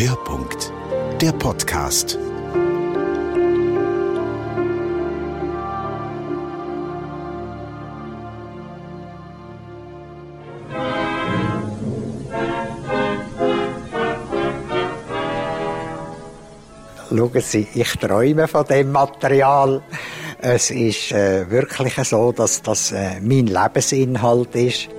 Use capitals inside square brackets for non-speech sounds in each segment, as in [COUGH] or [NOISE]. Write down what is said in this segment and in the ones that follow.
Hörpunkt, der Podcast. Schauen Sie, ich träume von dem Material. Es ist äh, wirklich so, dass das äh, mein Lebensinhalt ist.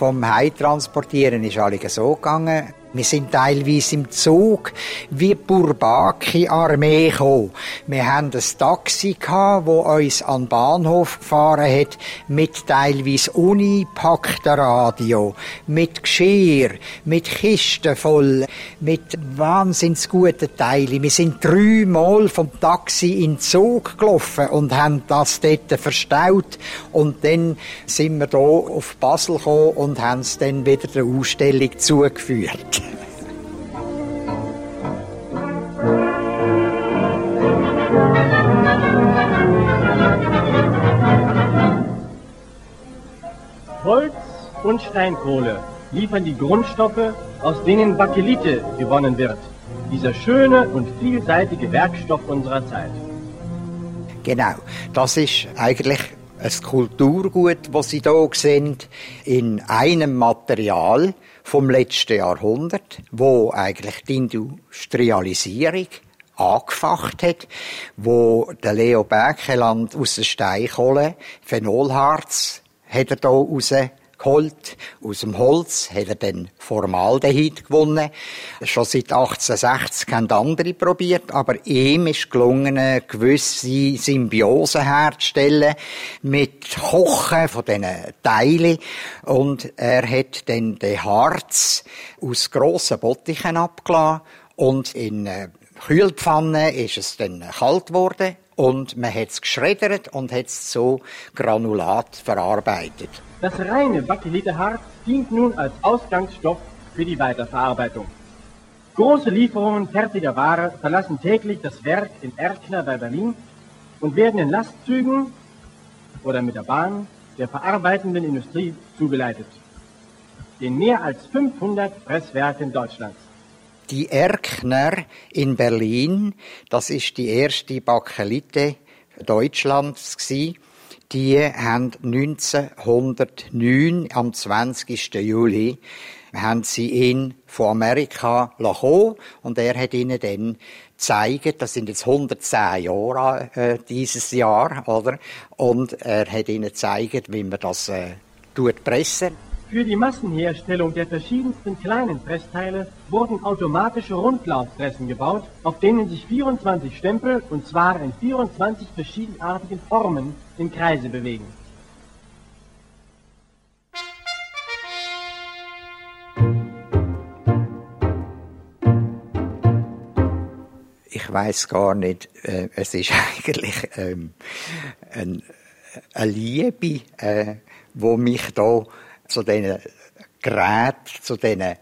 Vom Heimtransportieren ist alles so gegangen. Wir sind teilweise im Zug wie Bourbaki-Armee gekommen. Wir hatten ein Taxi, das uns an den Bahnhof gefahren hat, mit teilweise unipackten Radio, mit Geschirr, mit Kisten voll, mit wahnsinns guten Teilen. Wir sind dreimal vom Taxi in den Zug gelaufen und haben das dort verstaut. Und dann sind wir hier auf Basel gekommen und haben es dann wieder der Ausstellung zugeführt. [LAUGHS] Holz und Steinkohle liefern die Grundstoffe, aus denen Bakelite gewonnen wird. Dieser schöne und vielseitige Werkstoff unserer Zeit. Genau, das ist eigentlich ein Kulturgut, das Sie hier sehen, in einem Material vom letzten Jahrhundert, wo eigentlich die Industrialisierung angefacht hat, wo der Leo Berkeland aus der Steinkohle Phenolharz hat er hier rausgeholt. Aus dem Holz hat er dann Formaldehyd gewonnen. Schon seit 1860 haben andere probiert, aber ihm ist gelungen, eine gewisse Symbiose herzustellen mit Kochen von diesen Teilen. Und er hat dann den Harz aus grossen Bottichen abgelassen und in Kühlpfanne ist es dann kalt geworden und man hat es geschreddert und hat es zu Granulat verarbeitet. Das reine Bakeliteharz dient nun als Ausgangsstoff für die Weiterverarbeitung. Große Lieferungen fertiger Ware verlassen täglich das Werk in Erkner bei Berlin und werden in Lastzügen oder mit der Bahn der verarbeitenden Industrie zugeleitet. In mehr als 500 Presswerken Deutschlands. Die Erkner in Berlin, das ist die erste Bakelite Deutschlands gsi. Die haben 1909 am 20. Juli haben sie ihn von Amerika kommen und er hat ihnen dann gezeigt, das sind jetzt 110 Jahre äh, dieses Jahr, oder? Und er hat ihnen gezeigt, wie man das äh, tut pressen. Für die Massenherstellung der verschiedensten kleinen Pressteile wurden automatische Rundlaufpressen gebaut, auf denen sich 24 Stempel, und zwar in 24 verschiedenartigen Formen, im Kreise bewegen. Ich weiß gar nicht, äh, es ist [LAUGHS] eigentlich ähm, ein, eine Liebe, äh, wo mich da zu diesen Geräten, zu diesen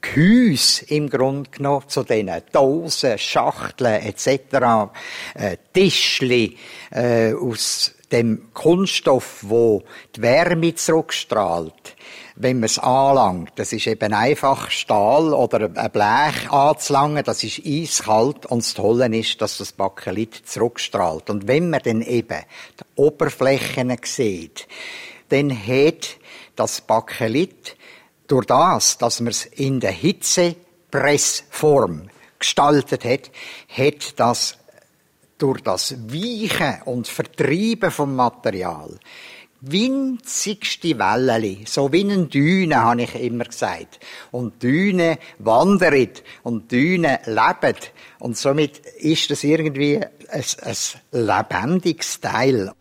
Gehäusen im Grunde genommen, zu diesen Dosen, Schachteln etc., äh, Tischli äh, aus dem Kunststoff, wo die Wärme zurückstrahlt, wenn man es anlangt. Das ist eben einfach Stahl oder ein Blech anzulangen, das ist eiskalt und das Tolle ist, dass das Bakelit zurückstrahlt. Und wenn man dann eben die Oberflächen sieht, dann hat das Bakelit durch das, dass man es in der Hitzepressform gestaltet hat, hat das durch das Weichen und Vertreiben vom Material winzigste Wellen, so wie eine Düne, habe ich immer gesagt. Und Düne wandert und Düne lebt. Und somit ist das irgendwie ein, ein lebendiges Teil.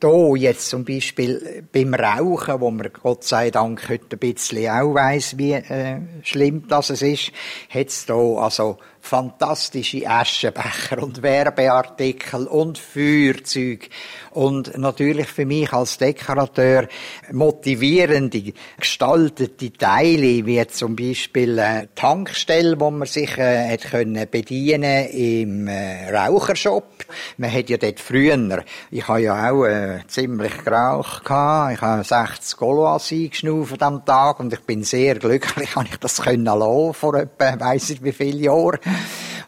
Hier jetzt zum Beispiel beim Rauchen, wo man Gott sei Dank heute ein bisschen auch weiss, wie äh, schlimm das ist, hat es hier also fantastische Aschenbecher und Werbeartikel und Feuerzeug und natürlich für mich als Dekorateur motivierende, gestaltete Teile, wie zum Beispiel eine Tankstelle, wo man sich äh, hat können bedienen im äh, Rauchershop. Man hat ja dort früher, ich habe ja auch äh, ziemlich geraucht gehabt, ich habe 60 Goloas eingeschnauft am Tag und ich bin sehr glücklich, [LAUGHS] habe ich das können lassen, vor etwa, weiss ich wie viele Jahren.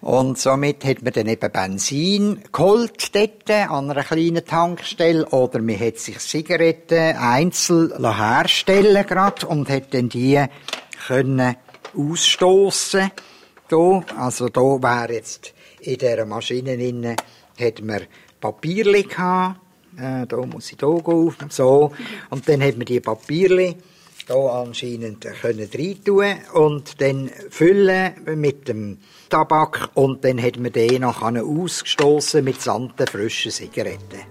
Und somit hat man dann eben Benzin geholt dort an einer kleinen Tankstelle oder man hat sich Zigaretten einzeln herstellen grad und hat dann die können ausstoßen. Da, also da wäre jetzt in dieser Maschine drin, hat man Papierli gehabt. Äh, da muss ich da gehen, so. Und dann hat man die Papierli da anscheinend können reintun und dann füllen mit dem Tabak und dann hat man den noch ausgestoßen mit santen frischen Zigaretten.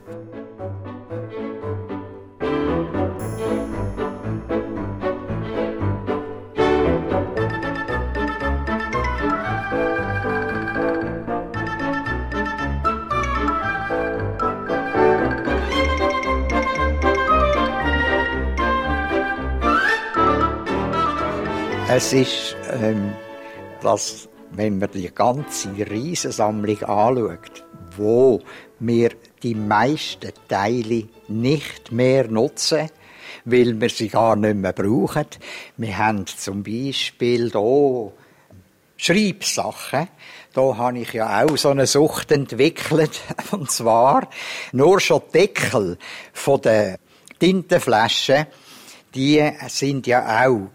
Es ist, ähm, dass, wenn man die ganze Riesensammlung anschaut, wo wir die meisten Teile nicht mehr nutzen, weil wir sie gar nicht mehr brauchen. Wir haben zum Beispiel hier Schreibsachen. Da habe ich ja auch so eine Sucht entwickelt. [LAUGHS] Und zwar nur schon Deckel von der Tintenflaschen, die sind ja auch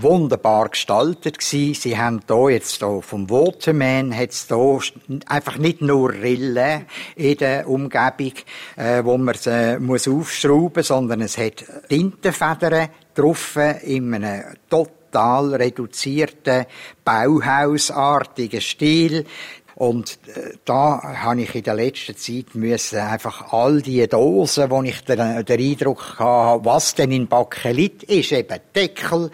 wunderbar gestaltet gewesen. Sie haben da jetzt da vom Waterman hat's da einfach nicht nur Rillen in der Umgebung, äh, wo man sie muss aufschrauben, sondern es hat Tintenfedern drauf in einem total reduzierten Bauhausartigen Stil. Und äh, da habe ich in der letzten Zeit müssen einfach all die Dosen, wo ich den, den Eindruck hatte, was denn in Bakelit ist, eben Deckel,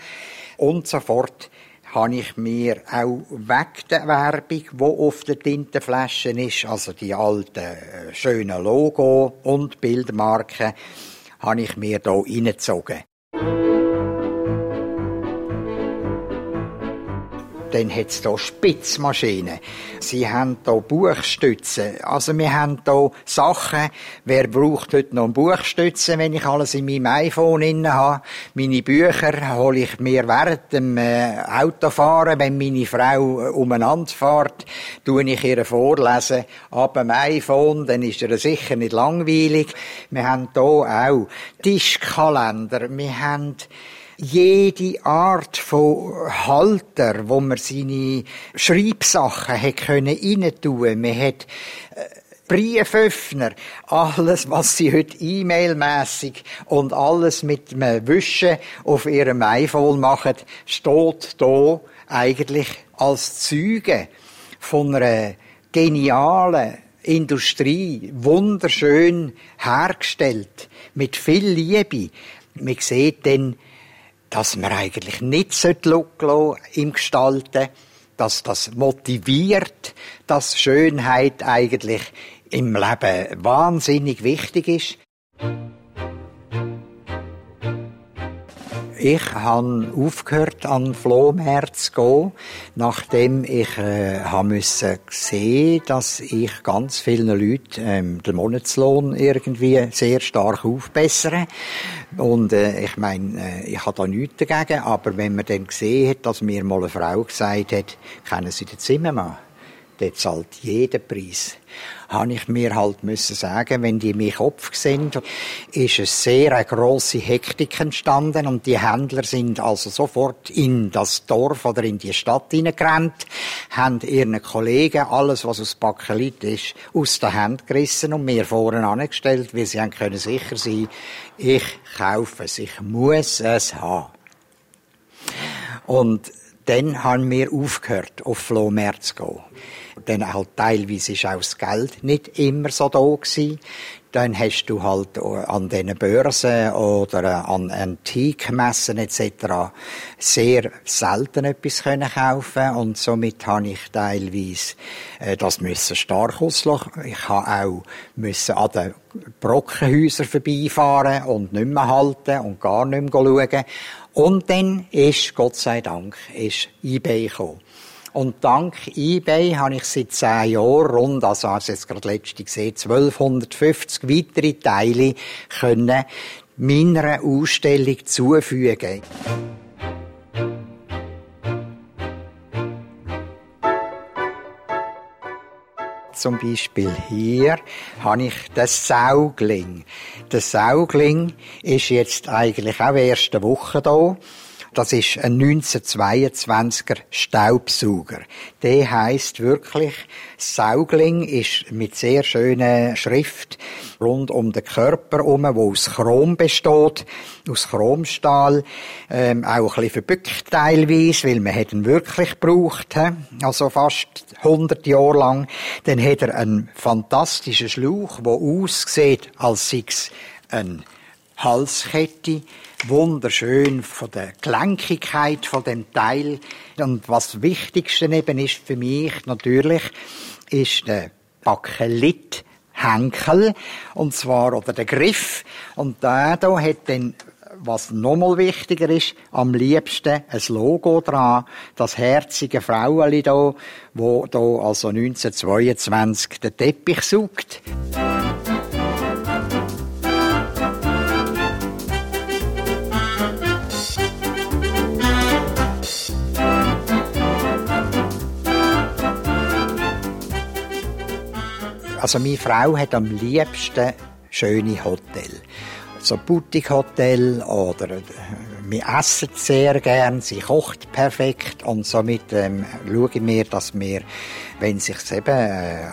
und so fort habe ich mir auch weg der Werbung, die auf den Tintenflaschen ist, also die alten äh, schönen Logo und Bildmarken, habe ich mir hier reingezogen. Dann hat es hier Spitzmaschinen. Sie haben hier Buchstützen. Also wir haben hier Sachen. Wer braucht heute noch Buchstützen, wenn ich alles in meinem iPhone inne habe? Meine Bücher hole ich mir während dem äh, Autofahren, wenn meine Frau äh, umeinander fährt, tue ich ihr vorlesen. Ab dem iPhone, dann ist er sicher nicht langweilig. Wir haben hier auch Tischkalender. Wir haben jede Art von Halter, wo man seine Schreibsachen hat können reintun. Man hat äh, Brieföffner, alles, was sie heute E-Mail-mässig und alles mit dem Wischen auf ihrem iPhone machen, steht hier eigentlich als Züge von einer genialen Industrie, wunderschön hergestellt, mit viel Liebe. Man sieht dann, dass man eigentlich nicht lassen im Gestalten, dass das motiviert, dass Schönheit eigentlich im Leben wahnsinnig wichtig ist. Ich habe aufgehört, an Flohmärkte zu gehen, nachdem ich äh, haben müssen sehen, dass ich ganz vielen Leuten ähm, den Monatslohn irgendwie sehr stark aufbessere. Und äh, ich meine, äh, ich habe da nichts dagegen, aber wenn man dann gesehen hat, dass mir mal eine Frau gesagt hat, kennen Sie den Zimmermann? Der zahlt jeden Preis. Habe ich mir halt müssen sagen, wenn die mich Kopf sind, ist es sehr eine grosse Hektik entstanden und die Händler sind also sofort in das Dorf oder in die Stadt hineingerannt, haben ihren Kollegen alles, was aus Bakelit ist, aus der Hand gerissen und mir vorne angestellt, weil sie haben können sicher sein, ich kaufe es, ich muss es haben. Und dann haben wir aufgehört, auf Flohmärkte zu gehen. Dann halt teilweise ist auch das Geld nicht immer so da gewesen. Dann hast du halt an diesen Börsen oder an Antikmessen etc. sehr selten etwas können kaufen und somit habe ich teilweise äh, das müssen stark auslachen. Ich habe auch müssen an den Brockenhäusern vorbeifahren und nicht mehr halten und gar nicht mehr schauen. Und dann ist, Gott sei Dank, ist eBay gekommen. Und dank eBay habe ich seit zehn Jahren rund, also als jetzt gerade letzte gesehen, 1250 weitere Teile können meiner Ausstellung zufügen. Zum Beispiel hier habe ich das Saugling. Der Saugling ist jetzt eigentlich auch erste Woche da. Das ist ein 1922er Staubsauger. Der heißt wirklich Saugling, ist mit sehr schöner Schrift rund um den Körper herum, wo aus Chrom besteht, aus Chromstahl, ähm, auch ein bisschen verbückt teilweise, weil man ihn wirklich gebraucht, also fast 100 Jahre lang. Dann hat er einen fantastischen Schlauch, der aussieht, als sei es ein Halskette, wunderschön von der Gelenkigkeit von dem Teil. Und was das Wichtigste eben ist für mich natürlich, ist der Bakelit Henkel, und zwar, oder der Griff. Und der da hat dann was nochmal wichtiger ist, am liebsten ein Logo dran, das herzige Fraueli da, wo da also 1922 den Teppich sucht. Also meine Frau hat am liebsten schöne Hotel. So Boutique-Hotel oder äh, wir essen sehr gern, sie kocht perfekt und somit ähm, schauen wir, dass wir, wenn sich eben äh,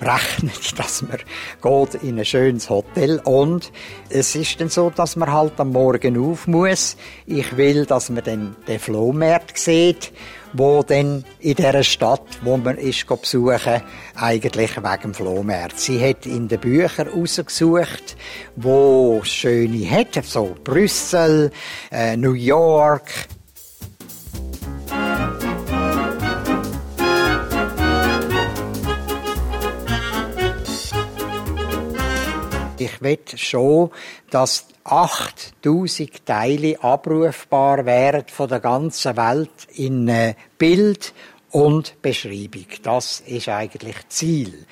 rechnet, [LAUGHS] dass man geht in ein schönes Hotel und es ist dann so, dass man halt am Morgen auf muss. Ich will, dass man dann den Flohmarkt sieht wo dann in dieser Stadt, wo man ist besuchen, eigentlich wegen dem Flohmarkt. Sie hat in den Büchern rausgesucht, wo schöne hat, so Brüssel, äh, New York, Ich will schon, dass 8000 Teile abrufbar wären von der ganzen Welt in äh, Bild und Beschreibung. Das ist eigentlich Ziel.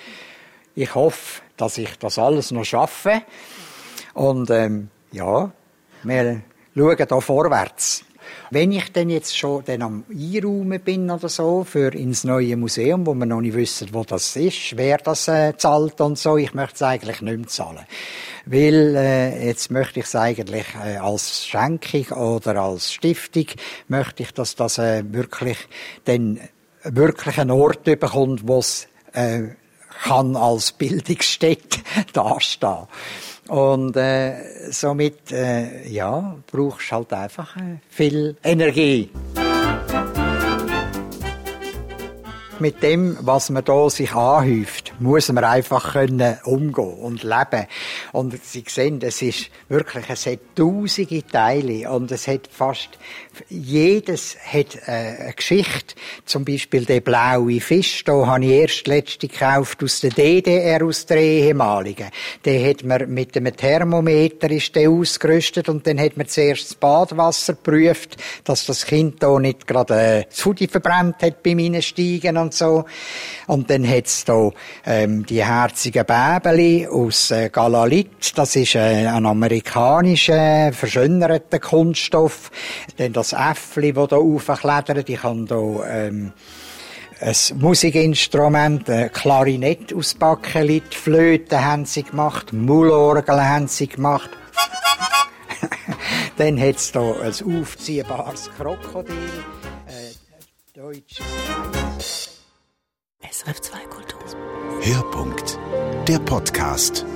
Ich hoffe, dass ich das alles noch schaffe. Und ähm, ja, wir schauen da vorwärts. Wenn ich denn jetzt schon dann am Einraumen bin oder so für ins neue Museum, wo wir noch nicht wissen, wo das ist, wer das äh, zahlt und so, ich möchte es eigentlich nicht mehr zahlen. Weil äh, jetzt möchte ich es eigentlich äh, als Schenkung oder als Stiftung, möchte ich, dass das äh, wirklich dann wirklich einen Ort bekommt, wo es äh, kann als Bildungsstätte [LAUGHS] dastehen. Und äh, somit, äh, ja, brauchst halt einfach äh, viel Energie mit dem, was man da sich anhäuft, muss man einfach können umgehen und leben. Und Sie sehen, es ist wirklich, es hat tausende Teile und es hat fast, jedes hat äh, eine Geschichte. Zum Beispiel der blaue Fisch, da habe ich erst letzte gekauft aus der DDR, aus der ehemaligen. Der hat man mit einem Thermometer ist der ausgerüstet und dann hat man zuerst das Badwasser geprüft, dass das Kind da nicht gerade äh, das Hudi verbrennt hat beim Hineinsteigen und so. Und dann hat's da ähm, die herzigen Bäbeli aus äh, Galalit. Das ist äh, ein amerikanischer, verschönerter Kunststoff. Dann das Äffli, das da aufklettert. Ich habe da ähm, ein Musikinstrument, ein Klarinett aus Bakelit, Flöten haben sie gemacht, Mullorgel haben sie gemacht. [LAUGHS] Dann hat es hier ein aufziehbares Krokodil, äh, deutsches... SRF 2 Kultur. Hörpunkt. Der Podcast.